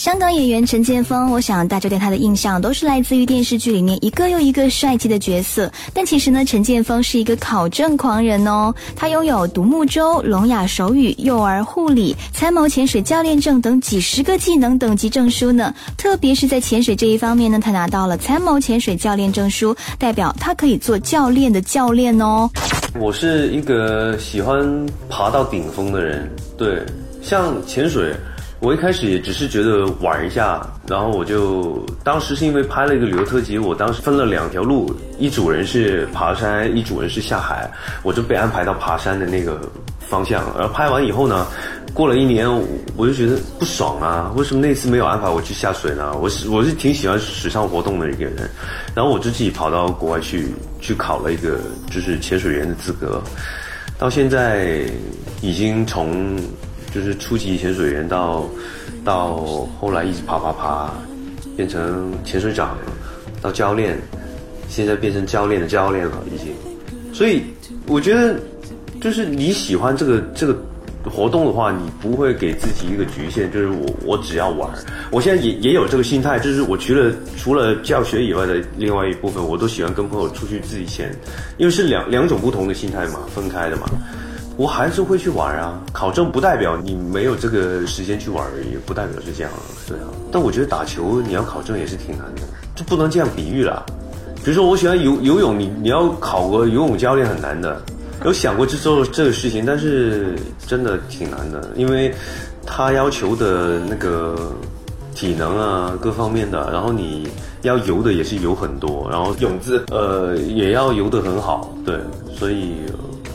香港演员陈建锋，我想大家对他的印象都是来自于电视剧里面一个又一个帅气的角色。但其实呢，陈建锋是一个考证狂人哦。他拥有独木舟、聋哑手语、幼儿护理、参谋潜水教练证等几十个技能等级证书呢。特别是在潜水这一方面呢，他拿到了参谋潜水教练证书，代表他可以做教练的教练哦。我是一个喜欢爬到顶峰的人，对，像潜水。我一开始也只是觉得玩一下，然后我就当时是因为拍了一个旅游特辑，我当时分了两条路，一组人是爬山，一组人是下海，我就被安排到爬山的那个方向。然后拍完以后呢，过了一年，我就觉得不爽啊，为什么那次没有安排我去下水呢？我是我是挺喜欢水上活动的一个人，然后我就自己跑到国外去去考了一个就是潜水员的资格，到现在已经从。就是初级潜水员到到后来一直爬爬爬，变成潜水长，到教练，现在变成教练的教练了已经。所以我觉得，就是你喜欢这个这个活动的话，你不会给自己一个局限，就是我我只要玩。我现在也也有这个心态，就是我除了除了教学以外的另外一部分，我都喜欢跟朋友出去自己潜，因为是两两种不同的心态嘛，分开的嘛。我还是会去玩啊，考证不代表你没有这个时间去玩而已，不代表是这样，对啊。但我觉得打球你要考证也是挺难的，就不能这样比喻了。比如说我喜欢游游泳，你你要考个游泳教练很难的。有想过去做这个事情，但是真的挺难的，因为他要求的那个体能啊各方面的，然后你要游的也是游很多，然后泳姿呃也要游得很好，对，所以。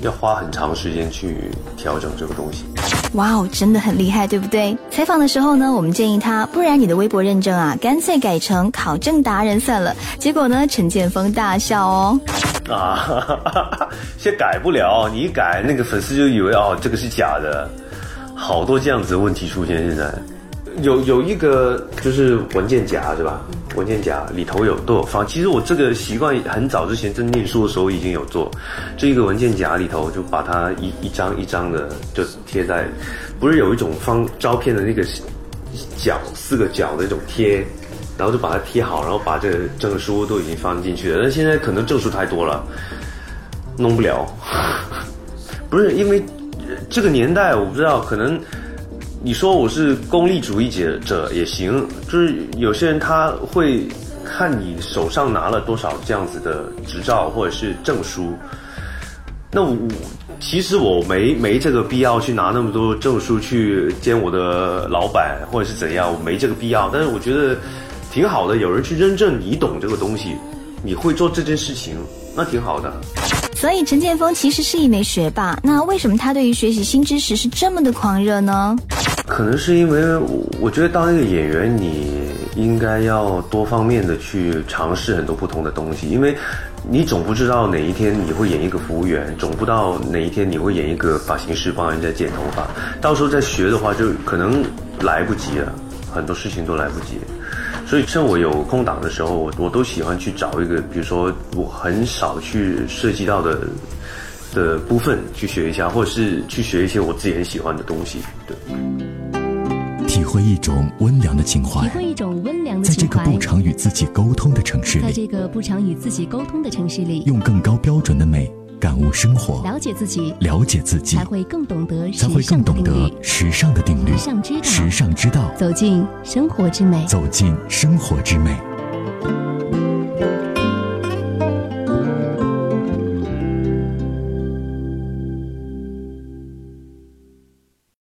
要花很长时间去调整这个东西。哇哦，真的很厉害，对不对？采访的时候呢，我们建议他，不然你的微博认证啊，干脆改成考证达人算了。结果呢，陈建锋大笑哦。啊，现在改不了，你一改那个粉丝就以为哦，这个是假的，好多这样子的问题出现现在。有有一个就是文件夹是吧？文件夹里头有都有放。其实我这个习惯很早之前在念书的时候已经有做。这一个文件夹里头就把它一一张一张的就贴在，不是有一种放照片的那个角四个角的那种贴，然后就把它贴好，然后把这个证书都已经放进去了。但现在可能证书太多了，弄不了。不是因为这个年代，我不知道可能。你说我是功利主义者也行，就是有些人他会看你手上拿了多少这样子的执照或者是证书，那我其实我没没这个必要去拿那么多证书去见我的老板或者是怎样，我没这个必要。但是我觉得挺好的，有人去认证你懂这个东西，你会做这件事情，那挺好的。所以陈建锋其实是一枚学霸，那为什么他对于学习新知识是这么的狂热呢？可能是因为我觉得当一个演员，你应该要多方面的去尝试很多不同的东西，因为你总不知道哪一天你会演一个服务员，总不知道哪一天你会演一个发型师帮人家剪头发，到时候再学的话就可能来不及了，很多事情都来不及。所以趁我有空档的时候，我我都喜欢去找一个，比如说我很少去涉及到的。的部分去学一下，或者是去学一些我自己很喜欢的东西，对。体会一种温良的情怀，体会一种温良的情怀。在这个不常与自己沟通的城市里，在这个不常与自己沟通的城市里，用更高标准的美感悟生活，了解自己，了解自己，才会更懂得，才会更懂得时尚的定律，时尚之道，时尚之道，走进生活之美，走进生活之美。